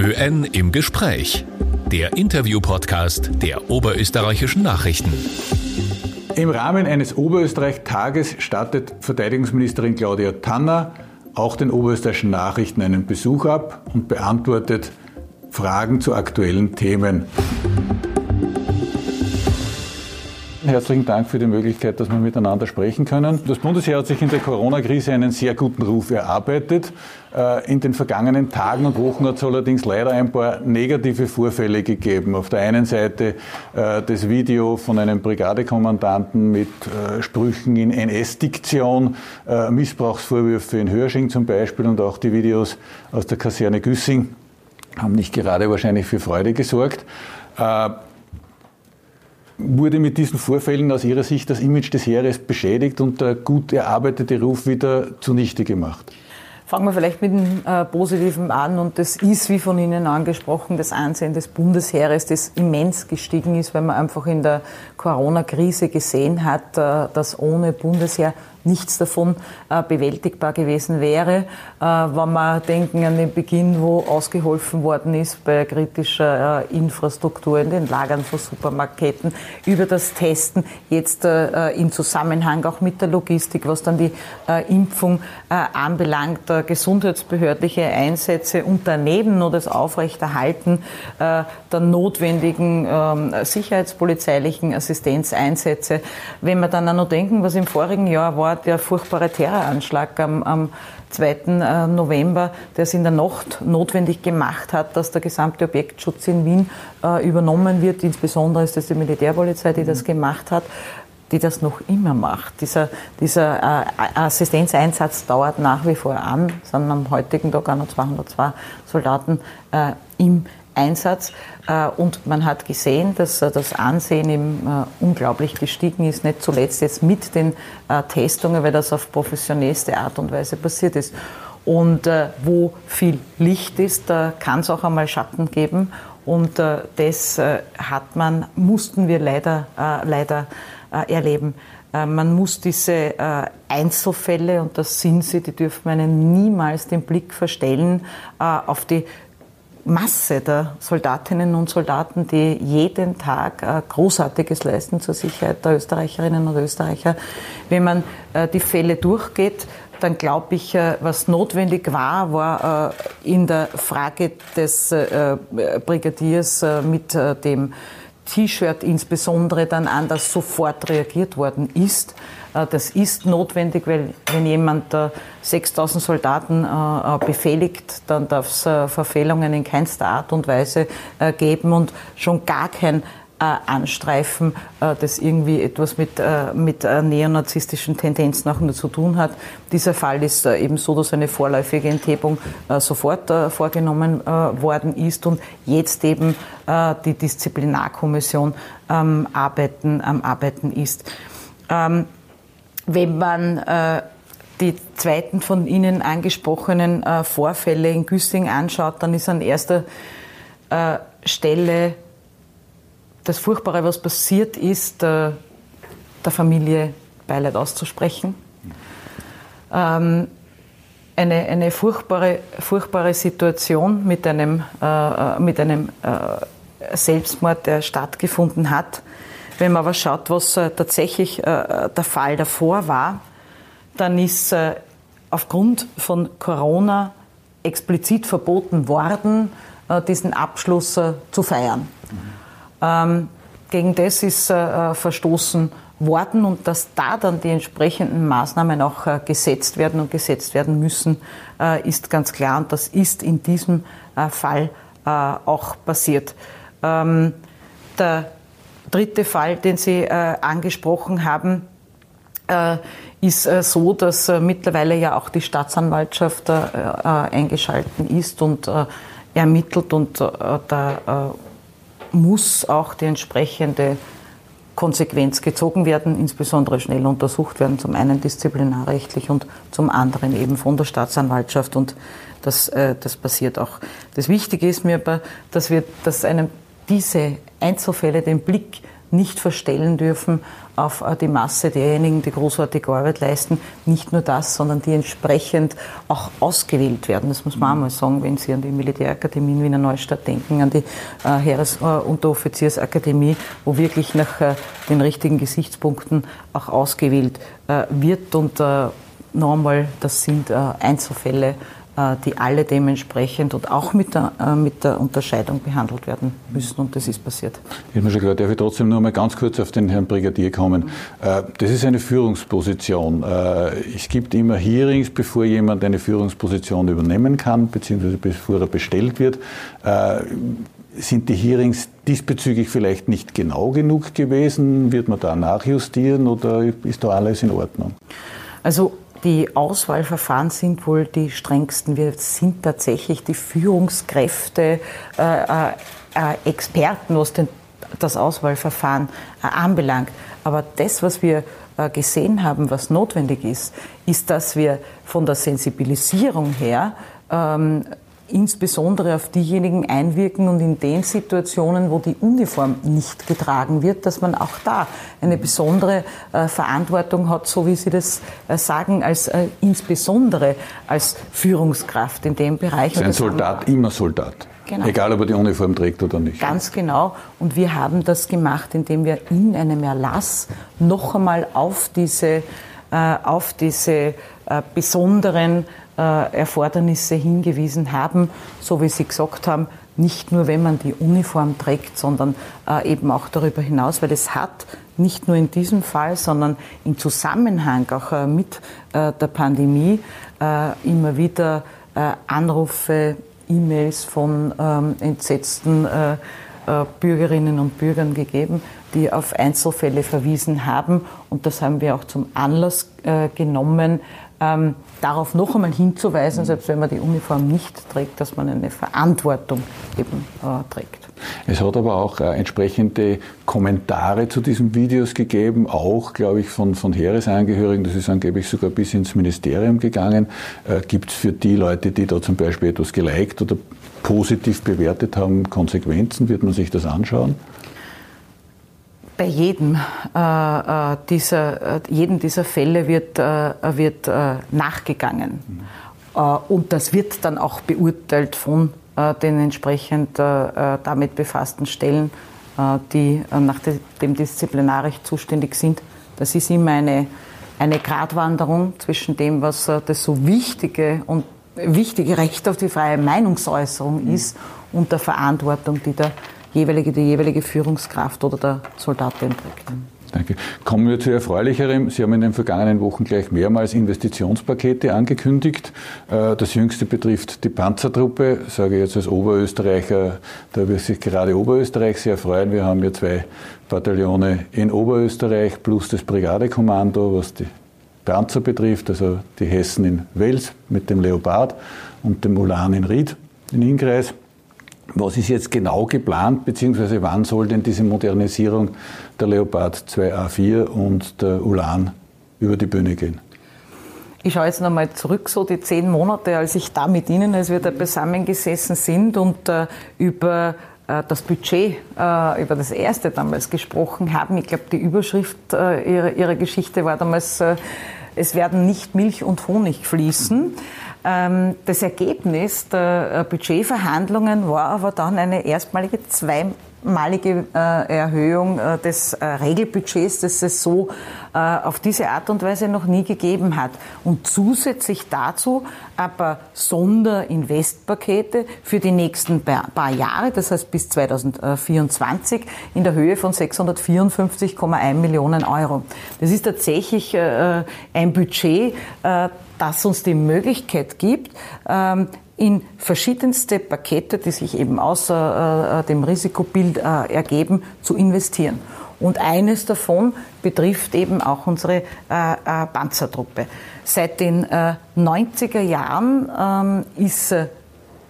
OÖN im Gespräch. Der Interview-Podcast der Oberösterreichischen Nachrichten. Im Rahmen eines Oberösterreich-Tages stattet Verteidigungsministerin Claudia Tanner auch den Oberösterreichischen Nachrichten einen Besuch ab und beantwortet Fragen zu aktuellen Themen. Herzlichen Dank für die Möglichkeit, dass wir miteinander sprechen können. Das Bundesheer hat sich in der Corona-Krise einen sehr guten Ruf erarbeitet. Äh, in den vergangenen Tagen und Wochen hat es allerdings leider ein paar negative Vorfälle gegeben. Auf der einen Seite äh, das Video von einem Brigadekommandanten mit äh, Sprüchen in NS-Diktion, Missbrauchsvorwürfe in Hörsching zum Beispiel und auch die Videos aus der Kaserne Güssing haben nicht gerade wahrscheinlich für Freude gesorgt wurde mit diesen Vorfällen aus Ihrer Sicht das Image des Heeres beschädigt und der gut erarbeitete Ruf wieder zunichte gemacht? Fangen wir vielleicht mit dem äh, Positiven an. Und das ist, wie von Ihnen angesprochen, das Ansehen des Bundesheeres, das immens gestiegen ist, weil man einfach in der Corona-Krise gesehen hat, äh, dass ohne Bundesheer nichts davon äh, bewältigbar gewesen wäre. Äh, wenn wir denken an den Beginn, wo ausgeholfen worden ist bei kritischer äh, Infrastruktur in den Lagern von Supermarketten, über das Testen, jetzt äh, in Zusammenhang auch mit der Logistik, was dann die äh, Impfung äh, anbelangt, gesundheitsbehördliche Einsätze und daneben nur das Aufrechterhalten der notwendigen ähm, sicherheitspolizeilichen Assistenzeinsätze. Wenn wir dann auch noch denken, was im vorigen Jahr war, war der furchtbare Terroranschlag am, am 2. Äh, November, der es in der Nacht notwendig gemacht hat, dass der gesamte Objektschutz in Wien äh, übernommen wird. Insbesondere ist es die Militärpolizei, die das gemacht hat die das noch immer macht. Dieser, dieser äh, Assistenzeinsatz dauert nach wie vor an, sind am heutigen Tag auch noch 202 Soldaten äh, im Einsatz. Äh, und man hat gesehen, dass äh, das Ansehen eben äh, unglaublich gestiegen ist, nicht zuletzt jetzt mit den Testungen, weil das auf professionellste Art und Weise passiert ist. Und wo viel Licht ist, da kann es auch einmal Schatten geben. Und das hat man, mussten wir leider, leider erleben. Man muss diese Einzelfälle, und das sind sie, die dürfen einen niemals den Blick verstellen, auf die Masse der Soldatinnen und Soldaten, die jeden Tag äh, Großartiges leisten zur Sicherheit der Österreicherinnen und Österreicher. Wenn man äh, die Fälle durchgeht, dann glaube ich, äh, was notwendig war, war in der Frage des Brigadiers mit dem T-Shirt insbesondere dann anders sofort reagiert worden ist. Äh, das ist notwendig, weil wenn jemand 6000 Soldaten äh, äh, befehligt, dann darf es Verfehlungen in keinster Art und Weise geben und schon gar kein Anstreifen, das irgendwie etwas mit, mit neonazistischen Tendenzen auch nur zu tun hat. Dieser Fall ist eben so, dass eine vorläufige Enthebung sofort vorgenommen worden ist und jetzt eben die Disziplinarkommission am Arbeiten, am Arbeiten ist. Wenn man äh, die zweiten von Ihnen angesprochenen äh, Vorfälle in Güssing anschaut, dann ist an erster äh, Stelle das Furchtbare, was passiert ist, der Familie Beileid auszusprechen. Ähm, eine, eine furchtbare, furchtbare Situation mit einem, mit einem Selbstmord, der stattgefunden hat. Wenn man aber schaut, was äh, tatsächlich äh, der Fall davor war, dann ist äh, aufgrund von Corona explizit verboten worden, diesen Abschluss zu feiern. Mhm. gegen das ist verstoßen worden und dass da dann die entsprechenden Maßnahmen auch gesetzt werden und gesetzt werden müssen, ist ganz klar und das ist in diesem Fall auch passiert. Ähm, der dritte Fall, den Sie äh, angesprochen haben, äh, ist äh, so, dass äh, mittlerweile ja auch die Staatsanwaltschaft äh, äh, eingeschalten ist und ermittelt und da muss auch die entsprechende Konsequenz gezogen werden, insbesondere schnell untersucht werden, zum einen disziplinarrechtlich und zum anderen eben von der Staatsanwaltschaft und das, das passiert auch. Das Wichtige ist mir aber, dass wir, dass einem diese Einzelfälle den Blick nicht verstellen dürfen auf äh, die Masse derjenigen, die großartige Arbeit leisten. Nicht nur das, sondern die entsprechend auch ausgewählt werden. Das muss man auch mal sagen, wenn Sie an die Militärakademie in Wiener Neustadt denken, an die äh, Heeresunteroffiziersakademie, wo wirklich nach äh, den richtigen Gesichtspunkten auch ausgewählt wird. Und noch einmal, das sind Einzelfälle äh, die alle dementsprechend und auch mit der, äh, mit der Unterscheidung behandelt werden müssen. Und das ist passiert. Ich habe schon gehört, darf ich trotzdem nur mal ganz kurz auf den Herrn Brigadier kommen. Äh, das ist eine Führungsposition. Es gibt immer Hearings, bevor jemand eine Führungsposition übernehmen kann, beziehungsweise bevor er bestellt wird. Sind die Hearings diesbezüglich vielleicht nicht genau genug gewesen? Wird man da nachjustieren oder ist da alles in Ordnung? Also die Auswahlverfahren sind wohl die strengsten. Wir sind tatsächlich die Führungskräfte, äh, äh, äh Experten, was den, das Auswahlverfahren äh, anbelangt. Aber das, was wir äh, gesehen haben, was notwendig ist, ist, dass wir von der Sensibilisierung her ähm, insbesondere auf diejenigen einwirken und in den Situationen, wo die Uniform nicht getragen wird, dass man auch da eine besondere äh, Verantwortung hat, so wie Sie das äh, sagen, als äh, insbesondere als Führungskraft in dem Bereich. Ist ein Soldat immer Soldat. Genau. Egal, ob er die Uniform trägt oder nicht. Ganz genau. Und wir haben das gemacht, indem wir in einem Erlass noch einmal auf diese, äh, auf diese äh, besonderen Erfordernisse hingewiesen haben, so wie Sie gesagt haben, nicht nur wenn man die Uniform trägt, sondern äh, eben auch darüber hinaus, weil es hat nicht nur in diesem Fall, sondern im Zusammenhang auch äh, mit der Pandemie immer wieder Anrufe, E-Mails von ähm, entsetzten Bürgerinnen und Bürgern gegeben, die auf Einzelfälle verwiesen haben. Und das haben wir auch zum Anlass genommen, ähm, darauf noch einmal hinzuweisen, selbst wenn man die Uniform nicht trägt, dass man eine Verantwortung eben äh, trägt. Es hat aber auch äh, entsprechende Kommentare zu diesen Videos gegeben, auch, glaube ich, von, von Heeresangehörigen. Das ist angeblich sogar bis ins Ministerium gegangen. Äh, Gibt es für die Leute, die da zum Beispiel etwas geliked oder positiv bewertet haben, Konsequenzen? Wird man sich das anschauen? Bei jedem, äh, äh dieser, äh, jedem dieser Fälle wird, äh, wird äh, nachgegangen. Mhm. und das wird dann auch beurteilt von den entsprechend damit befassten Stellen, die nach dem disziplinarisch zuständig sind. Das ist immer eine, eine Gratwanderung zwischen dem, was das so wichtige und wichtige Recht auf die freie Meinungsäußerung mhm. ist und der Verantwortung, die der jeweilige, die jeweilige Führungskraft oder der Soldat trägt. Danke. Kommen wir zu Erfreulicherem. Sie haben in den vergangenen Wochen gleich mehrmals Investitionspakete angekündigt. Äh, das jüngste betrifft die Panzertruppe. Ich sage jetzt als Oberösterreicher, da wird sich gerade Oberösterreich sehr freuen. Wir haben ja zwei Bataillone in Oberösterreich plus das Brigadekommando, was die Panzer betrifft, also die Hessen in Wels mit dem Leopard und dem Ulan in Ried in Inkreis. Was ist jetzt genau geplant, beziehungsweise wann soll denn diese Modernisierung der Leopard 2A4 und der Ulan über die Bühne gehen? Ich schaue jetzt nochmal zurück, so die zehn Monate, als ich da mit Ihnen, als wir da zusammengesessen sind und äh, über äh, das Budget, äh, über das erste damals gesprochen haben. Ich glaube, die Überschrift äh, ihrer, ihrer, Geschichte war damals, es werden nicht Milch und Honig fließen. Ähm, das Ergebnis der äh, Budgetverhandlungen war aber dann eine erstmalige zweimalige äh, Erhöhung äh, des Regelbudgets, das es so auf diese Art und Weise noch nie gegeben hat. Und zusätzlich dazu aber Sonderinvestpakete für die nächsten paar Jahre, das heißt bis 2024, in der Höhe von 654,1 Millionen Euro. Das ist tatsächlich ein Budget, das uns die Möglichkeit gibt, ähm, in verschiedenste Pakete, die sich eben außer äh, dem Risikobild äh, ergeben, zu investieren. Und eines davon betrifft eben auch unsere äh, Panzertruppe. Seit den 90er Jahren ähm, ist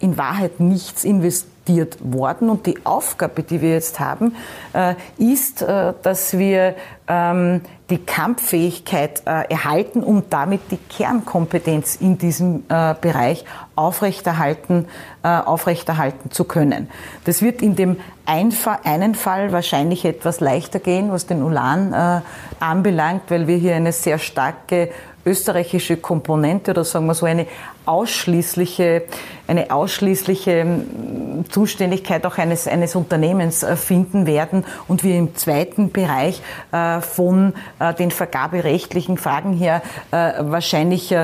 in Wahrheit nichts investiert investiert worden. Und die Aufgabe, die wir jetzt haben, äh, ist, äh, dass wir ähm, die Kampffähigkeit äh, erhalten, um damit die Kernkompetenz in diesem Bereich aufrechterhalten, aufrechterhalten zu können. Das wird in dem einen Fall wahrscheinlich etwas leichter gehen, was den Ulan anbelangt, weil wir hier eine sehr starke österreichische Komponente oder sagen wir so eine ausschließliche, eine ausschließliche ähm, Zuständigkeit auch eines, eines Unternehmens äh, finden werden und wir im zweiten Bereich äh, von äh, den vergaberechtlichen Fragen her wahrscheinlich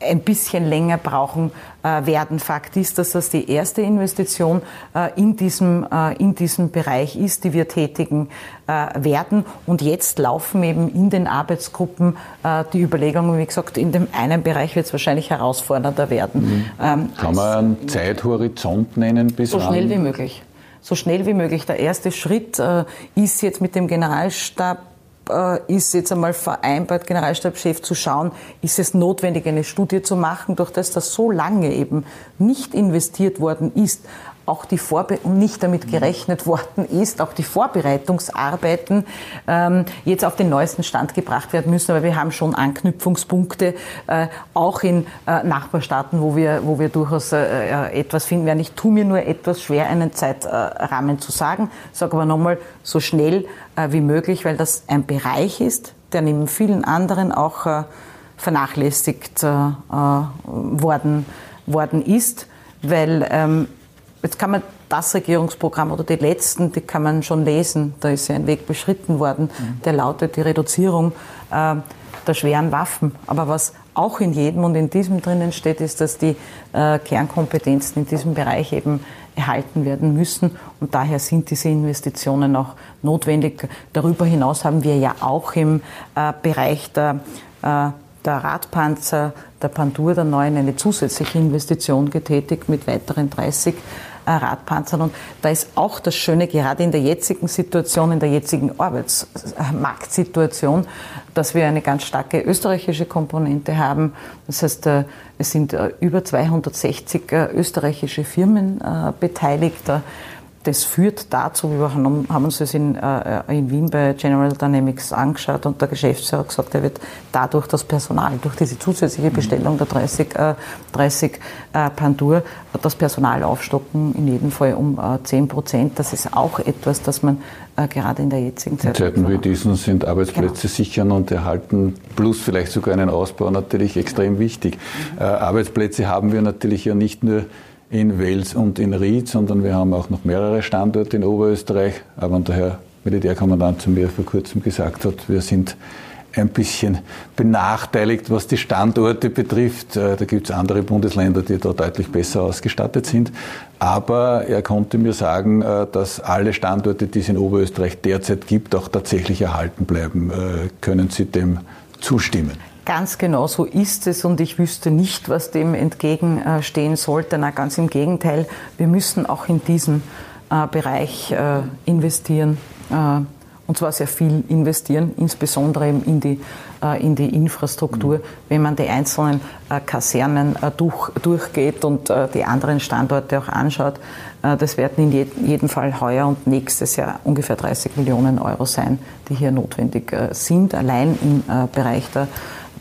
ein bisschen länger brauchen äh, werden. Fakt ist, dass das die erste Investition äh, in, diesem, äh, in diesem Bereich ist, die wir tätigen werden. Und jetzt laufen eben in den Arbeitsgruppen die Überlegungen, wie gesagt, in dem einen Bereich wird es wahrscheinlich herausfordernder werden. Mhm. Ähm, Kann man einen Zeithorizont nennen bis So schnell wie möglich so schnell wie möglich. Der erste Schritt äh, ist jetzt mit dem Generalstab äh, ist jetzt einmal vereinbart, Generalstabschef zu schauen, ist es notwendig, eine Studie zu machen, durch das das so lange eben nicht investiert worden ist, auch die Vorbe und nicht damit gerechnet worden ist, auch die Vorbereitungsarbeiten ähm, jetzt auf den neuesten Stand gebracht werden müssen. Aber wir haben schon Anknüpfungspunkte, äh, auch in äh, Nachbarstaaten, wo wir, wo wir durchaus äh, etwas finden werden. Ich tue mir nur etwas schwer, einen Zeitrahmen zu sagen, sage aber nochmal so schnell äh, wie möglich, weil das ein Bereich ist, der neben vielen anderen auch äh, vernachlässigt äh, worden, worden ist, weil ähm, Jetzt kann man das Regierungsprogramm oder die letzten, die kann man schon lesen. Da ist ja ein Weg beschritten worden, mhm. der lautet die Reduzierung äh, der schweren Waffen. Aber was auch in jedem und in diesem drinnen steht, ist, dass die äh, Kernkompetenzen in diesem Bereich eben erhalten werden müssen. Und daher sind diese Investitionen auch notwendig. Darüber hinaus haben wir ja auch im äh, Bereich der äh, der Radpanzer, der Pandur der neuen eine zusätzliche Investition getätigt mit weiteren 30 äh, Radpanzern. Und da ist auch das Schöne, gerade in der jetzigen Situation, in der jetzigen Arbeitsmarktsituation, dass wir eine ganz starke österreichische Komponente haben. Das heißt, äh, es sind äh, über 260 österreichische Firmen beteiligt das führt dazu, wir haben uns das in, äh, in Wien bei General Dynamics angeschaut und der Geschäftsführer hat gesagt, er wird dadurch das Personal, durch diese zusätzliche Bestellung der 30, äh, 30 äh, Pandur, das Personal aufstocken, in jedem Fall um äh, 10 Prozent. Das ist auch etwas, das man äh, gerade in der jetzigen Zeit. In Zeiten wie diesen sind Arbeitsplätze genau. sichern und erhalten, plus vielleicht sogar einen Ausbau natürlich extrem wichtig. Mhm. Äh, Arbeitsplätze haben wir natürlich ja nicht nur in Wels und in Ried, sondern wir haben auch noch mehrere Standorte in Oberösterreich. Aber der Herr Militärkommandant zu mir vor kurzem gesagt hat, wir sind ein bisschen benachteiligt, was die Standorte betrifft. Äh, da gibt es andere Bundesländer, die da deutlich besser ausgestattet sind. Aber er konnte mir sagen, äh, dass alle Standorte, die es in Oberösterreich derzeit gibt, auch tatsächlich erhalten bleiben. Äh, können Sie dem zustimmen? Ganz genau so ist es und ich wüsste nicht, was dem entgegenstehen sollte. Na, ganz im Gegenteil, wir müssen auch in diesen äh, Bereich äh, investieren äh, und zwar sehr viel investieren, insbesondere in die, in die Infrastruktur. Mhm. Wenn man die einzelnen Kasernen durch, durchgeht und die anderen Standorte auch anschaut, das werden in jedem Fall heuer und nächstes Jahr ungefähr 30 Millionen Euro sein, die hier notwendig sind, allein im Bereich der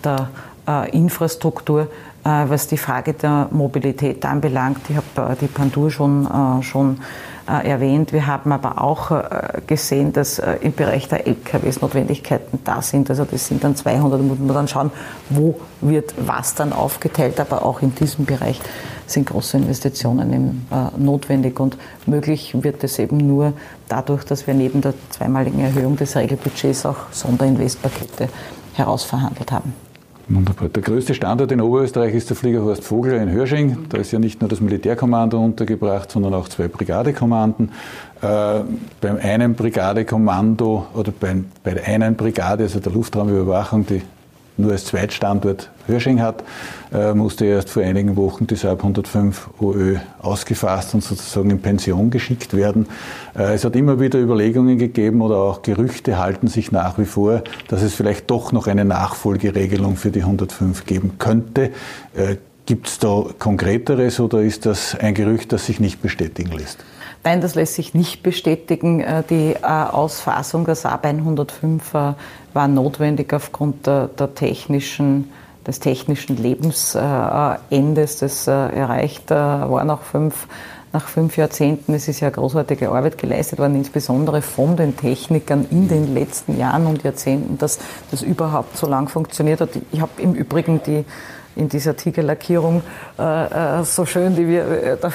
der äh, Infrastruktur, äh, was die Frage der Mobilität anbelangt. Ich habe äh, die Pandur schon, schon äh, erwähnt. Wir haben aber auch gesehen, dass im Bereich der LKWs Notwendigkeiten da sind. Also das sind dann 200, da muss man dann schauen, wo wird was dann aufgeteilt. Aber auch in diesem Bereich sind große Investitionen eben, notwendig und möglich wird es eben nur dadurch, dass wir neben der zweimaligen Erhöhung des Regelbudgets auch Sonderinvestpakete herausverhandelt haben. Wunderbar. Der größte Standort in Oberösterreich ist der Fliegerhorst Vogler in Hörsching. Da ist ja nicht nur das Militärkommando untergebracht, sondern auch zwei Brigadekommanden. Äh, beim einen Brigadekommando oder bei, bei der einen Brigade, also der Luftraumüberwachung, die nur als Zweitstandort Hörsching hat, äh, musste erst vor einigen Wochen die Saab 105 OÖ ausgefasst und sozusagen in Pension geschickt werden. Äh, es hat immer wieder Überlegungen gegeben oder auch Gerüchte halten sich nach wie vor, dass es vielleicht doch noch eine Nachfolgeregelung für die 105 geben könnte. Äh, Gibt es da Konkreteres oder ist das ein Gerücht, das sich nicht bestätigen lässt? Nein, das lässt sich nicht bestätigen. Äh, die äh, Ausfassung der Saab 105 äh, war notwendig aufgrund der, der technischen, des technischen Lebensendes, das erreicht war nach fünf, nach fünf Jahrzehnten. Es ist ja großartige Arbeit geleistet worden, insbesondere von den Technikern in den letzten Jahren und Jahrzehnten, dass das überhaupt so lang funktioniert hat. Ich habe im Übrigen die in dieser Tigerlackierung äh, äh, so schön, die wir äh, da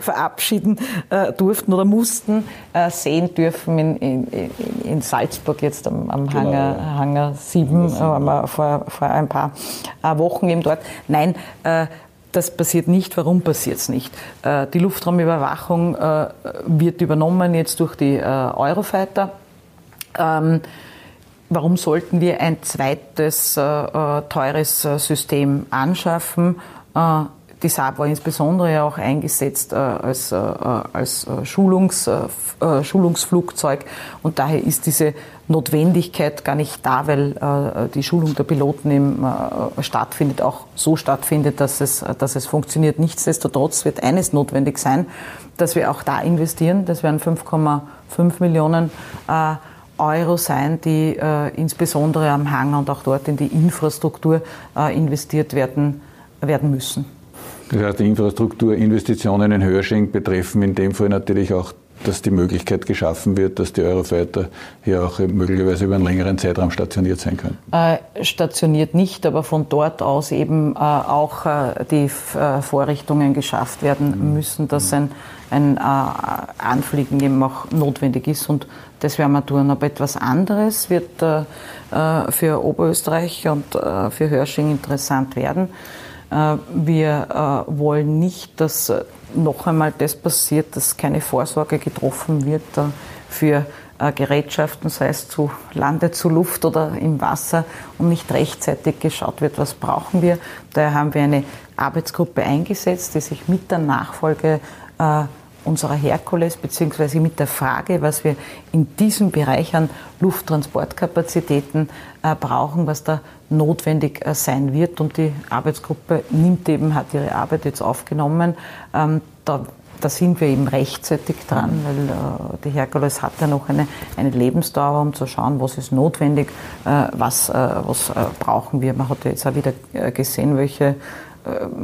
verabschieden äh, durften oder mussten, äh, sehen dürfen in, in, in, Salzburg jetzt am, am genau. Hangar, Hangar 7, äh, waren wir vor, vor ein paar Wochen eben dort. Nein, das passiert nicht. Warum passiert es nicht? Die Luftraumüberwachung wird übernommen jetzt durch die Eurofighter. Warum sollten wir ein zweites äh, äh teures äh, System anschaffen? Äh, die Saab war insbesondere auch eingesetzt äh, als, äh, als Schulungs, Schulungsflugzeug und daher ist diese Notwendigkeit gar nicht da, weil die Schulung der Piloten eben stattfindet, auch so stattfindet, dass es, dass es funktioniert. Nichtsdestotrotz wird eines notwendig sein, dass wir auch da investieren. Das wären 5,5 Millionen Euro Euro sein, die äh, insbesondere am Hang und auch dort in die Infrastruktur äh, investiert werden, werden müssen. Das heißt, die Infrastrukturinvestitionen in Hörsching betreffen in dem Fall natürlich auch dass die Möglichkeit geschaffen wird, dass die Eurofighter hier auch möglicherweise über einen längeren Zeitraum stationiert sein können? Äh, stationiert nicht, aber von dort aus eben äh, auch äh, die äh, Vorrichtungen geschafft werden mhm. müssen, dass ein, ein äh, Anfliegen eben auch notwendig ist. Und das werden wir tun. Aber etwas anderes wird äh, für Oberösterreich und für Hörsching interessant werden. Wir wollen nicht, dass noch einmal das passiert, dass keine Vorsorge getroffen wird für Gerätschaften, sei es zu Lande, zu Luft oder im Wasser und nicht rechtzeitig geschaut wird, was brauchen wir. Daher haben wir eine Arbeitsgruppe eingesetzt, die sich mit der Nachfolge unserer Herkules beziehungsweise mit der Frage, was wir in diesem Bereich an Lufttransportkapazitäten äh, brauchen, was da notwendig äh, sein wird. Und die Arbeitsgruppe nimmt eben, hat ihre Arbeit jetzt aufgenommen. Ähm, da, da sind wir eben rechtzeitig dran, weil äh, die Herkules hat ja noch eine, eine Lebensdauer, um zu schauen, was ist notwendig, äh, was, äh, was äh, brauchen wir. Man hat ja jetzt auch wieder gesehen, welche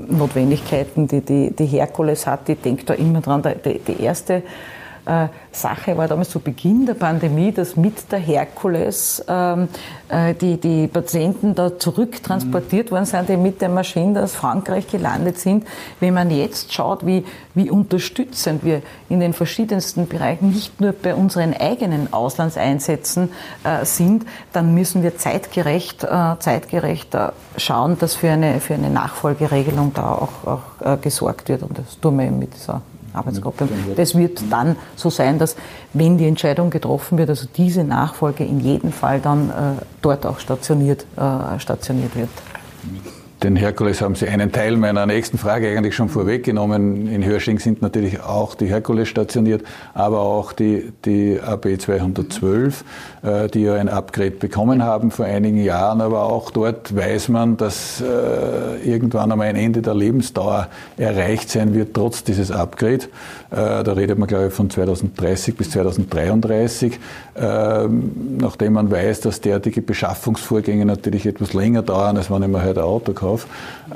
Notwendigkeiten, die, die, die Herkules hat. Ich denke da immer dran, die, die erste äh, Sache war damals zu Beginn der Pandemie, dass mit der Herkules ähm, äh, die, die Patienten da zurücktransportiert mhm. worden sind, die mit der Maschine aus Frankreich gelandet sind. Wenn man jetzt schaut, wie, wie unterstützend wir in den verschiedensten Bereichen nicht nur bei unseren eigenen Auslandseinsätzen äh, sind, dann müssen wir zeitgerecht, äh, zeitgerecht äh, schauen, dass für eine, für eine Nachfolgeregelung da auch, auch äh, gesorgt wird. Und das tun wir eben mit dieser Arbeitsgruppe. Das wird dann so sein, dass wenn die Entscheidung getroffen wird, also diese Nachfolge in jedem Fall dann äh, dort auch stationiert, äh, stationiert wird. Den Herkules haben Sie einen Teil meiner nächsten Frage eigentlich schon vorweggenommen. In Hörsching sind natürlich auch die Herkules stationiert, aber auch die, die AB 212, äh, die ja ein Upgrade bekommen haben vor einigen Jahren. Aber auch dort weiß man, dass äh, irgendwann einmal ein Ende der Lebensdauer erreicht sein wird, trotz dieses Upgrade. Äh, da redet man, glaube ich, von 2030 bis 2033. Ähm, nachdem man weiß, dass derartige Beschaffungsvorgänge natürlich etwas länger dauern, als wenn ich mir heute ein Auto kaufe auf.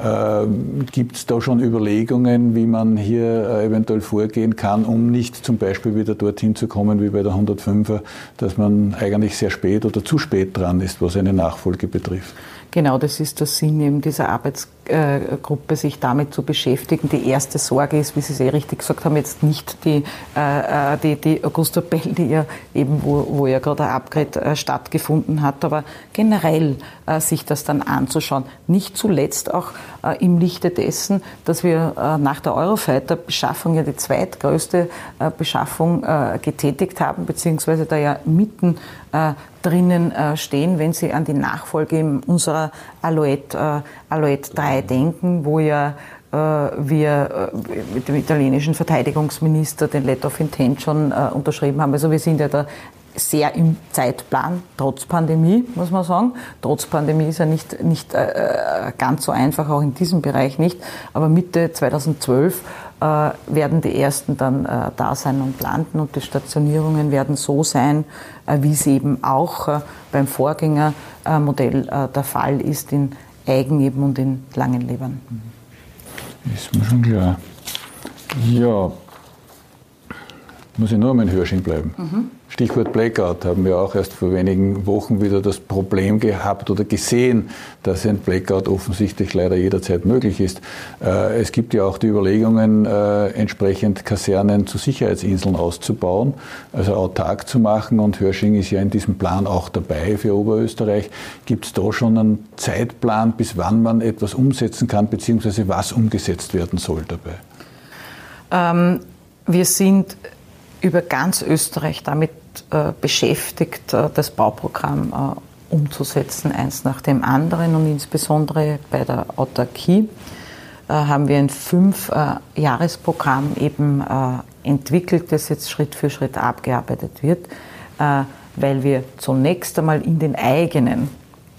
Ähm, Gibt es da schon Überlegungen, wie man hier äh, eventuell vorgehen kann, um nicht zum Beispiel wieder dorthin zu kommen wie bei der 105er, dass man eigentlich sehr spät oder zu spät dran ist, was eine Nachfolge betrifft? Genau, das ist der Sinn eben dieser Arbeitsgruppe, sich damit zu beschäftigen. Die erste Sorge ist, wie Sie sehr richtig gesagt haben, jetzt nicht die, äh, äh die, die Augusta Bell, die ja eben, wo, wo ja gerade ein Upgrade äh, stattgefunden hat, aber generell sich das dann anzuschauen. Nicht zuletzt auch im Lichte dessen, dass wir nach der Eurofighter-Beschaffung ja die zweitgrößte Beschaffung getätigt haben, beziehungsweise da ja mitten drinnen stehen, wenn Sie an die Nachfolge unserer Aloet, Aloet 3 denken, wo ja wir mit dem italienischen Verteidigungsminister den Letter of Intent schon unterschrieben haben. Also wir sind ja da sehr im Zeitplan, trotz Pandemie, muss man sagen. Trotz Pandemie ist ja nicht, nicht äh, ganz so einfach, auch in diesem Bereich nicht. Aber Mitte 2012 äh, werden die ersten dann äh, da sein und landen und die Stationierungen werden so sein, äh, wie es eben auch äh, beim Vorgängermodell äh, der Fall ist in Eigenleben und in Langenlebern. Ist mir schon klar. Ja, muss ich nur am Hörsching bleiben. Mhm. Stichwort Blackout haben wir auch erst vor wenigen Wochen wieder das Problem gehabt oder gesehen, dass ein Blackout offensichtlich leider jederzeit möglich ist. Äh, es gibt ja auch die Überlegungen, äh, entsprechend Kasernen zu Sicherheitsinseln auszubauen, also autark zu machen und Hörsching ist ja in diesem Plan auch dabei für Oberösterreich. Gibt es da schon einen Zeitplan, bis wann man etwas umsetzen kann, beziehungsweise was umgesetzt werden soll dabei? Ähm, wir sind über ganz Österreich damit beschäftigt, äh, das Bauprogramm äh, umzusetzen, eins nach dem anderen. Und insbesondere bei der Autarkie haben wir ein Fünf-Jahres-Programm eben entwickelt, das jetzt Schritt für Schritt abgearbeitet wird, weil wir zunächst einmal in den eigenen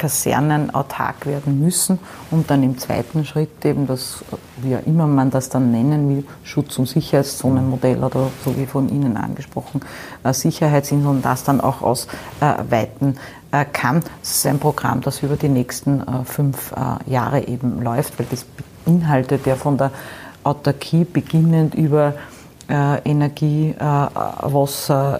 Kasernen autark werden müssen und dann im zweiten Schritt eben das, wie auch immer man das dann nennen will, Schutz- und Sicherheitszonenmodell oder so wie von Ihnen angesprochen, äh, Sicherheitsinseln, das dann auch ausweiten äh, kann. Das ist ein Programm, das über die nächsten äh, fünf Jahre eben läuft, weil das beinhaltet ja von der Autarkie beginnend über Energie, Wasser,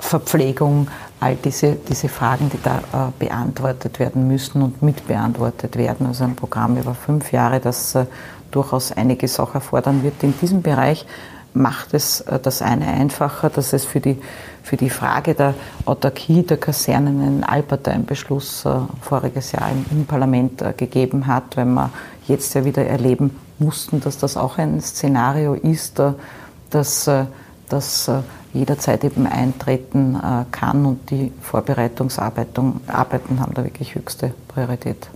Verpflegung, all diese, diese Fragen, die da äh, beantwortet werden müssen und mitbeantwortet werden. Also ein Programm über fünf Jahre, das äh, durchaus einiges auch erfordern wird. In diesem Bereich macht es äh, das eine einfacher, dass es für die, für die Frage der Autarkie der Kasernen einen Allparteienbeschluss äh, voriges Jahr im, im Parlament äh, gegeben hat, weil wir jetzt ja wieder erleben mussten, dass das auch ein Szenario ist, dass, äh, dass jederzeit eben eintreten äh, kann und die Vorbereitungsarbeiten haben da wirklich höchste Priorität.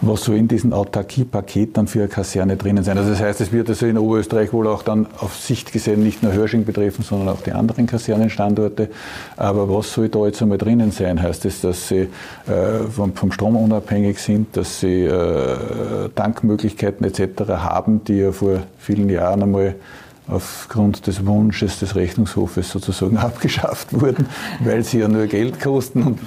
Was soll in diesem Autarkie-Paket dann für eine Kaserne drinnen sein? Also das heißt, es wird also in Oberösterreich wohl auch dann auf Sicht gesehen nicht nur Hörsching betreffen, sondern auch die anderen Kasernenstandorte. Aber was soll da jetzt einmal drinnen sein? Heißt es, dass sie äh, vom, vom, Strom unabhängig sind, dass sie äh, Tankmöglichkeiten etc. haben, die ja vor vielen Jahren einmal aufgrund des Wunsches des Rechnungshofes sozusagen abgeschafft wurden, weil sie ja nur Geld kosten.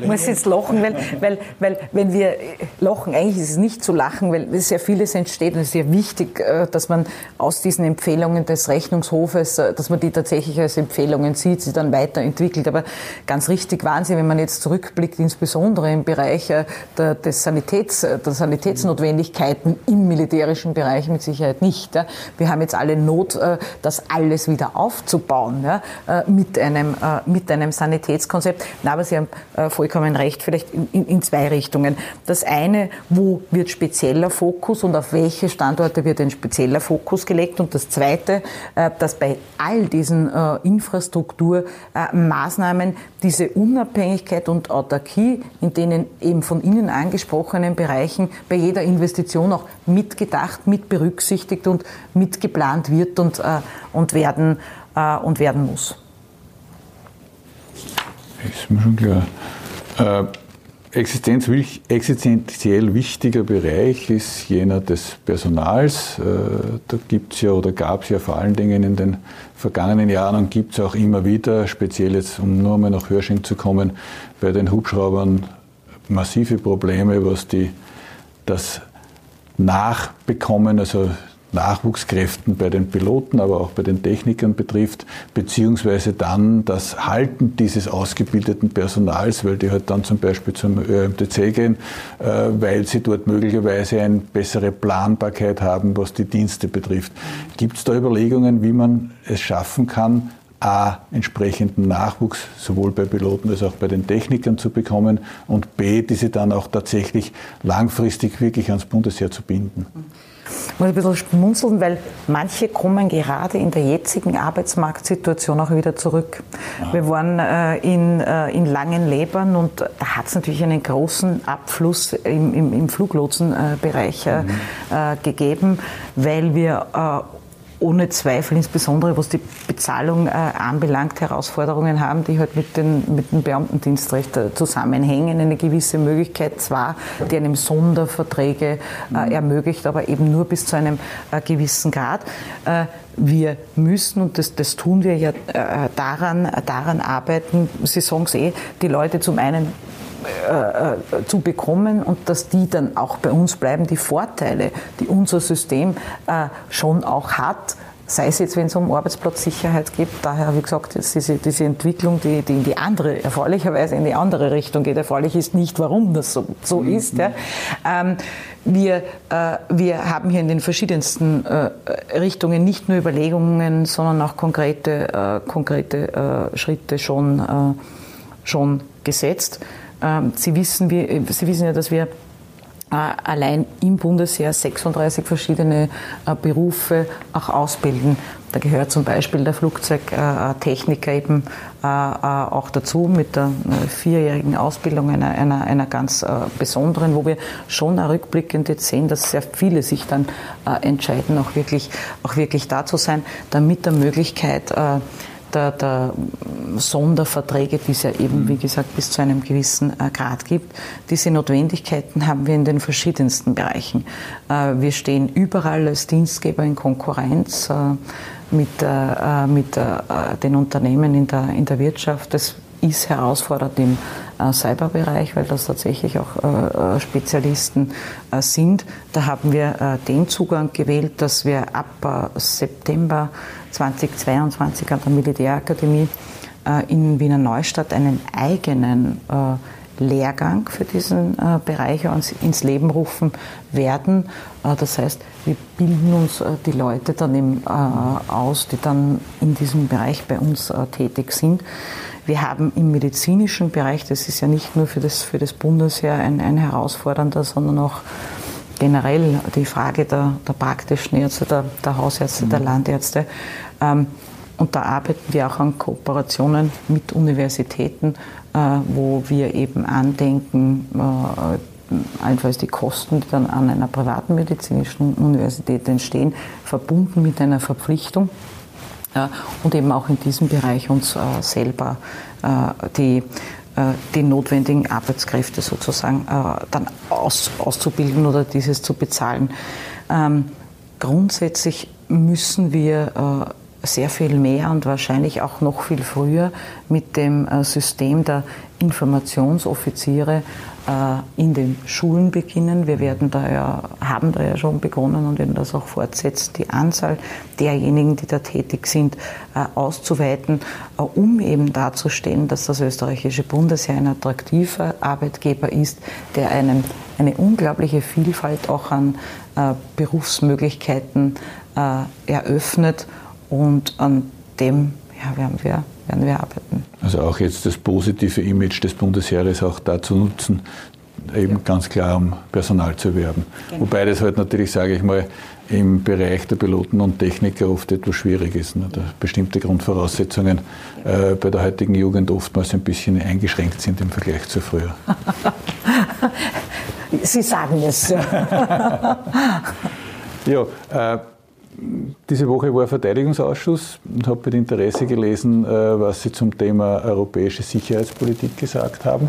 ich muss jetzt lachen, weil, weil, weil wenn wir lachen, eigentlich ist es nicht zu lachen, weil sehr vieles entsteht und es ist sehr wichtig, äh, dass man aus diesen Empfehlungen des Rechnungshofes, äh, dass man die tatsächlich als Empfehlungen sieht, sie dann weiterentwickelt. Aber ganz richtig waren sie, wenn man jetzt zurückblickt, insbesondere im Bereich äh, der, des Sanitäts, der Sanitätsnotwendigkeiten im militärischen Bereich mit Sicherheit nicht. Wir haben jetzt alle Not das alles wieder aufzubauen ja, äh, mit, einem, äh, mit einem Sanitätskonzept. Na, aber Sie haben vollkommen recht, vielleicht in, in, in zwei Richtungen. Das eine, wo wird spezieller Fokus und auf welche Standorte wird ein spezieller Fokus gelegt? Und das zweite, dass bei all diesen Infrastrukturmaßnahmen diese Unabhängigkeit und Autarkie, in denen eben von Ihnen angesprochenen Bereichen bei jeder Investition auch mitgedacht, mit berücksichtigt und mitgeplant wird und, äh, und, werden, äh, und werden muss. Ist mir schon klar. Äh, existenziell wichtiger Bereich ist jener des Personals. Äh, da gibt es ja oder gab es ja vor allen Dingen in den vergangenen Jahren und gibt es auch immer wieder, speziell jetzt, um nur mal nach Hörsching zu kommen, bei den Hubschraubern massive Probleme, was die, das Nachbekommen, also Nachwuchskräften bei den Piloten, aber auch bei den Technikern betrifft, beziehungsweise dann das Halten dieses ausgebildeten Personals, weil die halt dann zum Beispiel zum ÖMTC gehen, äh, weil sie dort möglicherweise eine bessere Planbarkeit haben, was die Dienste betrifft. Gibt es da Überlegungen, wie man es schaffen kann, A, entsprechenden Nachwuchs sowohl bei Piloten als auch bei den Technikern zu bekommen und B, diese dann auch tatsächlich langfristig wirklich ans Bundesheer zu binden? Ich muss ein bisschen schmunzeln, weil manche kommen gerade in der jetzigen Arbeitsmarktsituation auch wieder zurück. Ja. Wir waren äh, in, äh, in Langenlebern und da hat es natürlich einen großen Abfluss im, im, im Fluglotsenbereich äh, mhm. Äh, gegeben, weil wir äh, ohne Zweifel, insbesondere was die Bezahlung äh, anbelangt, Herausforderungen haben, die halt mit, den, mit dem Beamtendienstrecht äh, zusammenhängen. Eine gewisse Möglichkeit zwar, die einem Sonderverträge äh, mhm. ermöglicht, aber eben nur bis zu einem äh, gewissen Grad. Äh, wir müssen, und das, das tun wir ja äh, daran, daran arbeiten, Sie sagen es eh, die Leute zum einen äh, äh, zu bekommen und dass die dann auch bei uns bleiben, die Vorteile, die unser System äh, schon auch hat, sei es jetzt, wenn es um Arbeitsplatzsicherheit geht, daher, wie gesagt, jetzt diese, diese Entwicklung, die, die in die andere, erfreulicherweise in die andere Richtung geht. Erfreulich ist nicht, warum das so, so mhm. ist. Ja. Ähm, wir, äh, wir haben hier in den verschiedensten äh, Richtungen nicht nur Überlegungen, sondern auch konkrete, äh, konkrete Schritte schon, schon gesetzt. Ähm, Sie wissen, wie, Sie wissen ja, dass wir äh, allein im Bundesheer 36 verschiedene äh, Berufe auch ausbilden. Da gehört zum Beispiel der Flugzeugtechniker eben äh, auch dazu mit der vierjährigen Ausbildung einer, einer, einer ganz besonderen, wo wir schon rückblickend jetzt sehen, dass sehr viele sich dann entscheiden, auch wirklich, auch wirklich da zu sein, damit der Möglichkeit der, der Sonderverträge, die es ja eben, wie gesagt, bis zu einem gewissen äh, Grad gibt. Diese Notwendigkeiten haben wir in den verschiedensten Bereichen. Äh, wir stehen überall als Dienstgeber in Konkurrenz äh, mit, mit den Unternehmen in der, in der Wirtschaft. Das ist herausfordernd im Cyberbereich, weil das tatsächlich auch Spezialisten sind. Da haben wir den Zugang gewählt, dass wir ab September 2022 an der Militärakademie äh, in Wiener Neustadt einen eigenen äh, Lehrgang für diesen äh, Bereich ins Leben rufen werden. Das heißt, wir bilden uns die Leute dann eben aus, die dann in diesem Bereich bei uns tätig sind. Wir haben im medizinischen Bereich, das ist ja nicht nur für das, für das Bundesheer ein, ein herausfordernder, sondern auch generell die Frage der, der praktischen Ärzte, der, der Hausärzte, der mhm. Landärzte, ähm, und da arbeiten wir auch an Kooperationen mit Universitäten, äh, wo wir eben andenken, äh, allenfalls die Kosten, die dann an einer privaten medizinischen Universität entstehen, verbunden mit einer Verpflichtung äh, und eben auch in diesem Bereich uns selber die, die notwendigen Arbeitskräfte sozusagen dann aus, auszubilden oder dieses zu bezahlen. Ähm, grundsätzlich müssen wir sehr viel mehr und wahrscheinlich auch noch viel früher mit dem äh, System der Informationsoffiziere äh, in den Schulen beginnen. Wir werden da ja, haben da ja schon begonnen und werden das auch fortsetzen, die Anzahl derjenigen, die da tätig sind, äh, auszuweiten, um eben darzustellen, dass das österreichische Bundesheer ein attraktiver Arbeitgeber ist, der einen, eine unglaubliche Vielfalt auch an Berufsmöglichkeiten eröffnet und an dem ja, werden, wir, werden wir arbeiten. Also auch jetzt das positive Image des Bundesheeres auch dazu nutzen, eben ja. ganz klar um Personal zu werben. Genau. Wobei das halt natürlich, sage ich mal, im Bereich der Piloten und Techniker oft etwas schwierig ist. Ne? Da bestimmte Grundvoraussetzungen äh, bei der heutigen Jugend oftmals ein bisschen eingeschränkt sind im Vergleich zu früher. Sie sagen es. ja, äh, diese Woche war Verteidigungsausschuss und habe mit Interesse gelesen, äh, was Sie zum Thema europäische Sicherheitspolitik gesagt haben.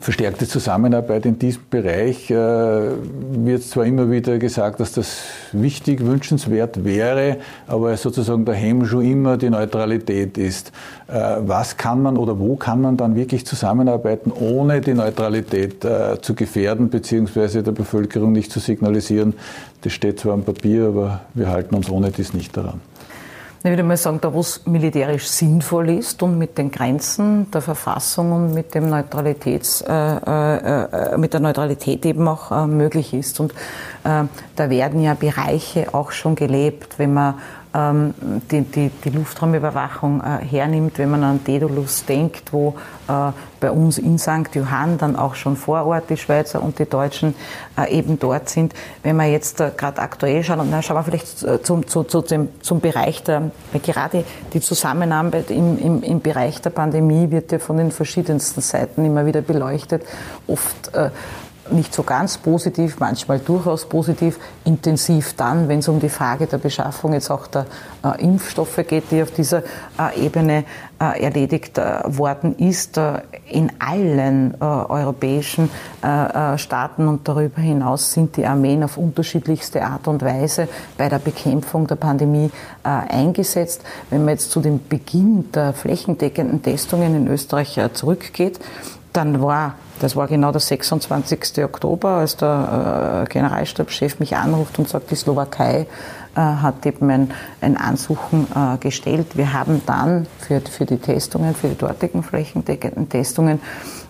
Verstärkte Zusammenarbeit in diesem Bereich äh, wird zwar immer wieder gesagt, dass das wichtig, wünschenswert wäre, aber sozusagen der Hemmschuh immer die Neutralität ist. Äh, was kann man oder wo kann man dann wirklich zusammenarbeiten, ohne die Neutralität äh, zu gefährden, beziehungsweise der Bevölkerung nicht zu signalisieren, das steht zwar am Papier, aber wir halten uns ohne dies nicht daran. Ich würde mal sagen, da wo es militärisch sinnvoll ist und mit den Grenzen der Verfassung und mit, dem Neutralitäts, äh, äh, äh mit der Neutralität eben auch äh, möglich ist. Und äh, da werden ja Bereiche auch schon gelebt, wenn man die, die, die, Luftraumüberwachung äh, hernimmt, wenn man an Dedalus denkt, wo äh, bei uns in St. Johann dann auch schon vor Ort die Schweizer und die Deutschen äh, eben dort sind. Wenn man jetzt äh, gerade aktuell schaut, und dann schauen wir vielleicht äh, zum, zu, zu dem, zum Bereich der, gerade die Zusammenarbeit im, im, im Bereich der Pandemie wird ja von den verschiedensten Seiten immer wieder beleuchtet. Oft äh, nicht so ganz positiv, manchmal durchaus positiv, intensiv dann, wenn es um die Frage der Beschaffung jetzt auch der äh, Impfstoffe geht, die auf dieser äh, Ebene äh, erledigt äh, worden ist, äh, in allen äh, europäischen Staaten und darüber hinaus sind die Armeen auf unterschiedlichste Art und Weise bei der Bekämpfung der Pandemie eingesetzt. Wenn man jetzt zu dem Beginn der flächendeckenden Testungen in Österreich zurückgeht, dann war das war genau der 26. Oktober, als der äh, Generalstabschef mich anruft und sagt, die Slowakei äh, hat eben ein, Ansuchen äh, gestellt. Wir haben dann für die Testungen, für die dortigen flächendeckenden Testungen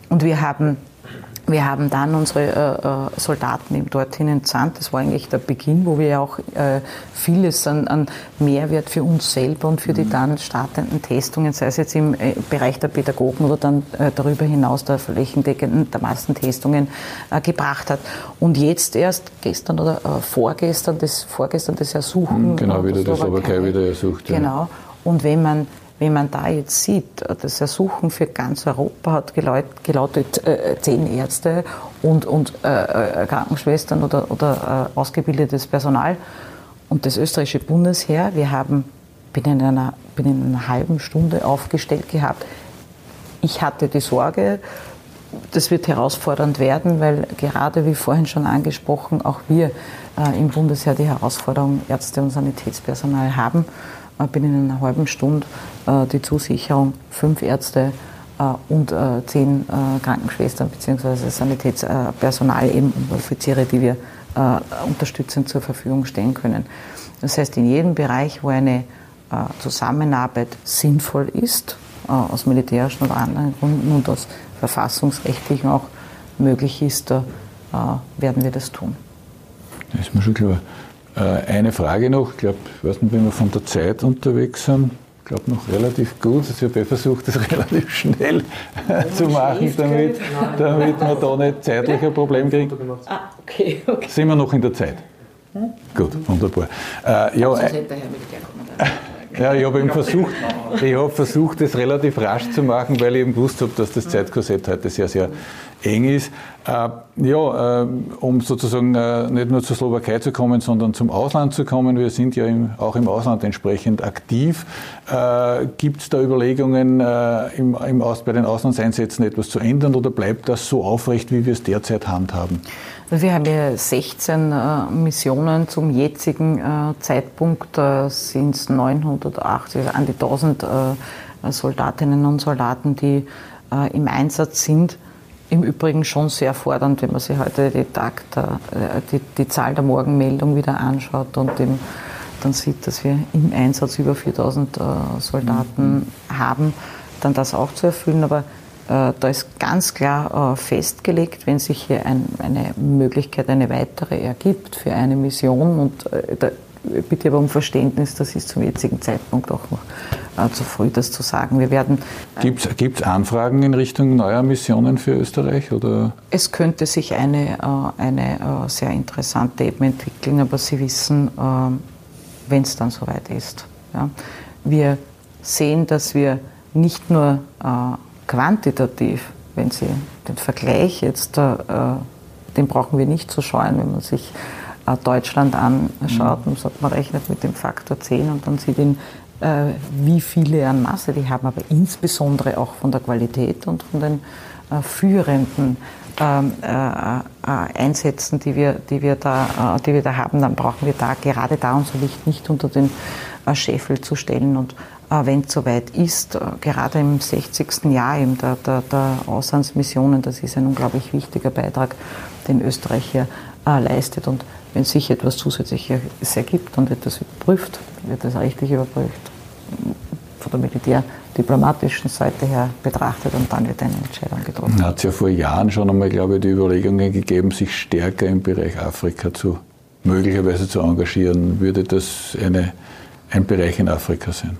und wir haben wir haben dann unsere äh, äh, Soldaten eben dorthin entsandt. Das war eigentlich der Beginn, wo wir auch äh, vieles an, an, Mehrwert für uns selber und für die mhm. dann startenden Testungen, sei es jetzt im äh, Bereich der Pädagogen oder dann äh, darüber hinaus der flächendeckenden, der Massentestungen äh, gebracht hat. Und jetzt erst gestern oder vorgestern, das, vorgestern das Ersuchen. Mhm, genau, wieder das Slowakei wieder ersucht. Ja. Genau. Und wenn man wenn man da jetzt sieht, das Ersuchen für ganz Europa hat gelautet, äh, zehn Ärzte und, und äh, äh, Krankenschwestern oder, oder äh, ausgebildetes Personal und das österreichische Bundesheer. Wir haben binnen einer, binnen einer halben Stunde aufgestellt gehabt. Ich hatte die Sorge, das wird herausfordernd werden, weil gerade wie vorhin schon angesprochen, auch wir äh, im Bundesheer die Herausforderung Ärzte und Sanitätspersonal haben binnen einer halben Stunde äh, die Zusicherung, fünf Ärzte äh, und äh, zehn Krankenschwestern bzw. Sanitätspersonal, eben Offiziere, die wir unterstützend zur Verfügung stellen können. Das heißt, in jedem Bereich, wo eine Zusammenarbeit sinnvoll ist, aus militärischen oder anderen Gründen und aus verfassungsrechtlichen auch möglich ist, werden wir das tun. Das ist mir schon klar. Äh, eine Frage noch, ich glaube, ich weiß nicht, wenn wir von der Zeit unterwegs sind, ich glaube noch relativ gut. Also ich habe versucht, das relativ schnell zu machen, damit, damit wir da nicht zeitlich ein Problem kriegen. Ah, okay, okay. Sind wir noch in der Zeit? Hm? Gut, wunderbar. Äh, ja, äh, ja, ich habe eben versucht, ich habe versucht, das relativ rasch zu machen, weil ich eben gewusst habe, dass das Zeitkorsett heute sehr, sehr eng ist. Äh, ja, äh, um sozusagen äh, nicht nur zur Slowakei zu kommen, sondern zum Ausland zu kommen. Wir sind ja im, auch im Ausland entsprechend aktiv. Gibt es da Überlegungen, im, im Aus, bei den Auslandseinsätzen etwas zu ändern oder bleibt das so aufrecht, wie wir es derzeit handhaben? Wir haben ja 16 äh, Missionen zum jetzigen Zeitpunkt, sind es 980, also an die 1000 äh, Soldatinnen und Soldaten, die im Einsatz sind. Im Übrigen schon sehr fordernd, wenn man sich heute die, Tag der, äh, die, die Zahl der Morgenmeldung wieder anschaut und dem, dann sieht, dass wir im Einsatz über 4000 Soldaten mhm. haben, dann das auch zu erfüllen. Aber äh, da ist ganz klar äh, festgelegt, wenn sich hier ein, eine Möglichkeit, eine weitere ergibt für eine Mission und äh, da bitte aber um Verständnis, das ist zum jetzigen Zeitpunkt auch noch zu früh, das zu sagen. Wir werden. Gibt es Anfragen in Richtung neuer Missionen für Österreich? Oder? Es könnte sich eine, eine sehr interessante eben entwickeln, aber Sie wissen, wenn es dann soweit ist. Ja. Wir sehen, dass wir nicht nur quantitativ, wenn Sie den Vergleich jetzt, äh, den brauchen wir nicht zu scheuen, wenn man sich äh, Deutschland anschaut mhm. und sagt, man rechnet mit dem Faktor 10 und dann sieht ihn, äh, wie viele an Masse die haben, aber insbesondere auch von der Qualität und von den äh, führenden ähm, äh, äh, Einsätzen, die wir, die, wir da, die wir da haben, dann brauchen wir da gerade da unser Licht nicht unter den Scheffel zu stellen und äh, wenn es soweit ist, äh, gerade im 60. Jahr eben der, der, der Auslandsmissionen, das ist ein unglaublich wichtiger Beitrag, den Österreich hier äh, leistet. Und wenn sich etwas Zusätzliches ergibt, wird das überprüft, wird das richtig überprüft, von der militärdiplomatischen Seite her betrachtet und dann wird eine Entscheidung getroffen. Hat es ja vor Jahren schon einmal, glaube ich, die Überlegungen gegeben, sich stärker im Bereich Afrika zu möglicherweise zu engagieren. Würde das eine, ein Bereich in Afrika sein?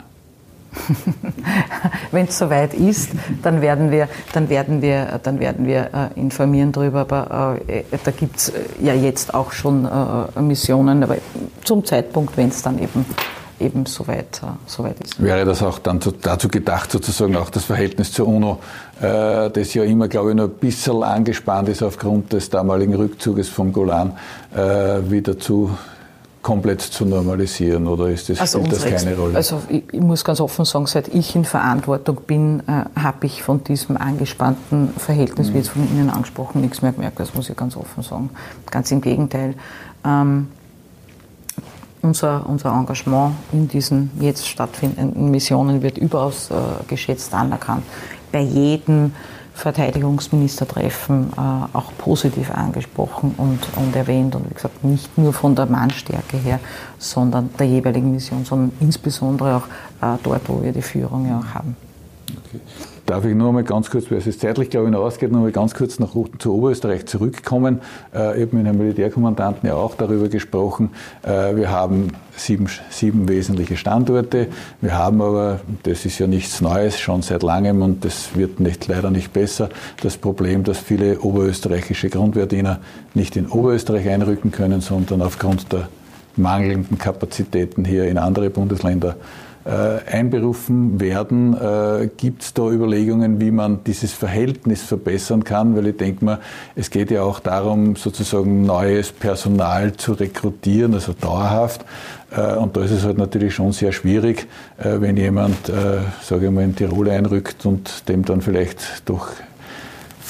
Wenn es soweit ist, dann werden wir, dann werden wir, dann werden wir äh, informieren darüber. Aber äh, da gibt es äh, ja jetzt auch schon äh, Missionen, aber zum Zeitpunkt, wenn es dann eben eben soweit, soweit ist. Wäre das auch dann dazu gedacht, sozusagen auch das Verhältnis zur UNO, das ja immer, glaube ich, nur ein bisschen angespannt ist aufgrund des damaligen Rückzuges vom Golan, wieder zu komplett zu normalisieren oder ist das, also spielt das keine Rolle? Also ich, ich, muss ganz offen sagen, seit ich in Verantwortung bin, äh, habe ich von diesem angespannten Verhältnis, mhm. wie jetzt von Ihnen angesprochen, nichts mehr gemerkt. Das muss ich ganz offen sagen. Ganz im Gegenteil. Ähm, unser, unser Engagement in diesen jetzt stattfindenden Missionen wird überaus äh, geschätzt anerkannt. Bei jedem Verteidigungsministertreffen äh, auch positiv angesprochen und, und erwähnt. Und wie gesagt, nicht nur von der Mannstärke her, sondern der jeweiligen Mission, sondern insbesondere auch äh, dort, wo wir die Führung ja auch haben. Okay. Darf ich nur mal ganz kurz, weil es zeitlich, glaube ich, noch ausgeht, noch mal ganz kurz nach zu Oberösterreich zurückkommen. Äh, ich habe mit dem Militärkommandanten ja auch darüber gesprochen. Äh, wir haben sieben, sieben wesentliche Standorte. Wir haben aber, das ist ja nichts Neues, schon seit langem und das wird nicht, leider nicht besser, das Problem, dass viele oberösterreichische Grundwehrdiener nicht in Oberösterreich einrücken können, sondern aufgrund der mangelnden Kapazitäten hier in andere Bundesländer einberufen werden. Äh, Gibt es da Überlegungen, wie man dieses Verhältnis verbessern kann? Weil ich denke mal, es geht ja auch darum, sozusagen neues Personal zu rekrutieren, also dauerhaft. Äh, und da ist es halt natürlich schon sehr schwierig, wenn jemand, sage ich mal, in Tirol einrückt und dem dann vielleicht doch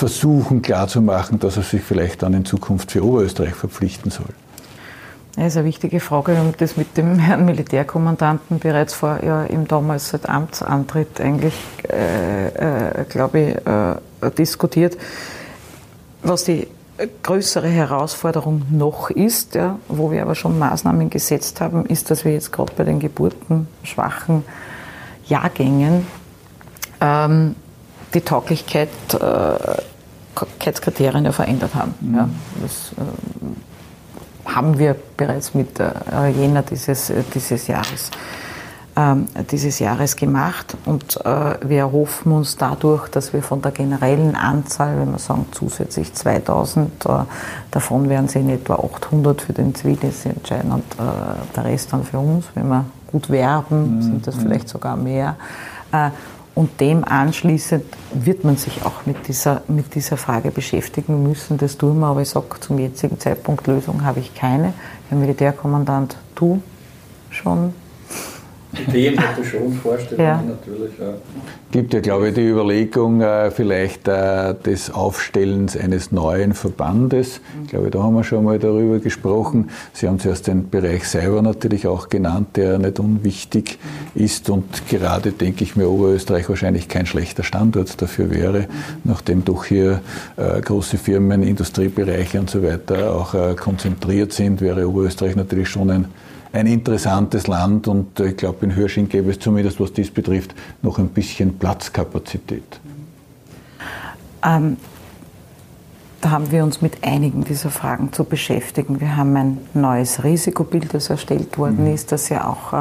versuchen klarzumachen, dass er sich vielleicht dann in Zukunft für Oberösterreich verpflichten soll. Das ist eine wichtige Frage. Wir haben das mit dem Herrn Militärkommandanten bereits vor ja, ihm damals seit Amtsantritt eigentlich, äh, äh, glaube ich, äh, diskutiert. Was die größere Herausforderung noch ist, ja, wo wir aber schon Maßnahmen gesetzt haben, ist, dass wir jetzt gerade bei den geburtenschwachen Jahrgängen ähm, die Tauglichkeitskriterien äh, verändert haben. Mhm. Ja, das, äh, haben wir bereits mit äh, Jänner dieses, äh, dieses Jahres ähm, dieses Jahres gemacht und äh, wir erhoffen uns dadurch, dass wir von der generellen Anzahl, wenn wir sagen zusätzlich 2000, davon wären es in etwa 800 für den Zivildienst entscheiden und der Rest dann für uns. Wenn wir gut werben, mhm. sind das vielleicht sogar mehr. Und dem anschließend wird man sich auch mit dieser, mit dieser Frage beschäftigen müssen. Das tun wir, aber ich sage, zum jetzigen Zeitpunkt Lösung habe ich keine. Herr Militärkommandant, du schon Ideen hätte schon, Vorstellungen ja. natürlich. Ja. Gibt ja, glaube ich, die Überlegung äh, vielleicht äh, des Aufstellens eines neuen Verbandes. Ich glaube, da haben wir schon mal darüber gesprochen. Sie haben zuerst den Bereich Cyber natürlich auch genannt, der nicht unwichtig ist und gerade, denke ich mir, Oberösterreich wahrscheinlich kein schlechter Standort dafür wäre, nachdem doch hier äh, große Firmen, Industriebereiche und so weiter auch äh, konzentriert sind, wäre Oberösterreich natürlich schon ein ein interessantes Land und ich glaube, in Hörsching gäbe es zumindest, was dies betrifft, noch ein bisschen Platzkapazität. Ähm, da haben wir uns mit einigen dieser Fragen zu beschäftigen. Wir haben ein neues Risikobild, das erstellt worden mhm. ist, das ja auch äh,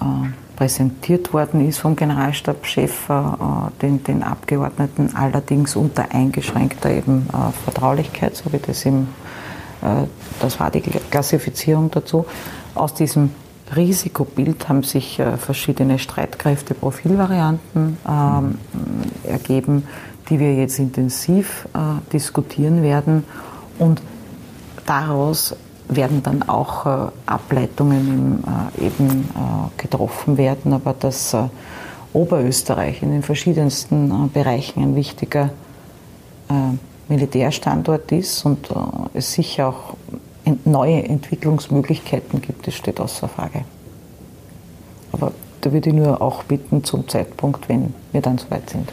äh präsentiert worden ist vom Generalstabschef äh, den, den, Abgeordneten, allerdings unter eingeschränkter eben äh, Vertraulichkeit, so wie das im das war die Klassifizierung dazu. Aus diesem Risikobild haben sich äh, verschiedene Streitkräfte-Profilvarianten ähm, ergeben, die wir jetzt intensiv äh, diskutieren werden. Und daraus werden dann auch äh, Ableitungen äh, eben äh, getroffen werden. Aber dass äh, Oberösterreich in den verschiedensten Bereichen ein wichtiger Militärstandort ist und es sicher auch neue Entwicklungsmöglichkeiten gibt, das steht außer Frage. Aber da würde ich nur auch bitten zum Zeitpunkt, wenn wir dann soweit sind.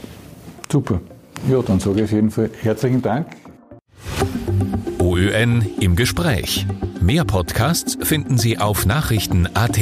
Super. Ja, dann sage ich auf jeden Fall herzlichen Dank. OÖN im Gespräch. Mehr Podcasts finden Sie auf Nachrichten.at.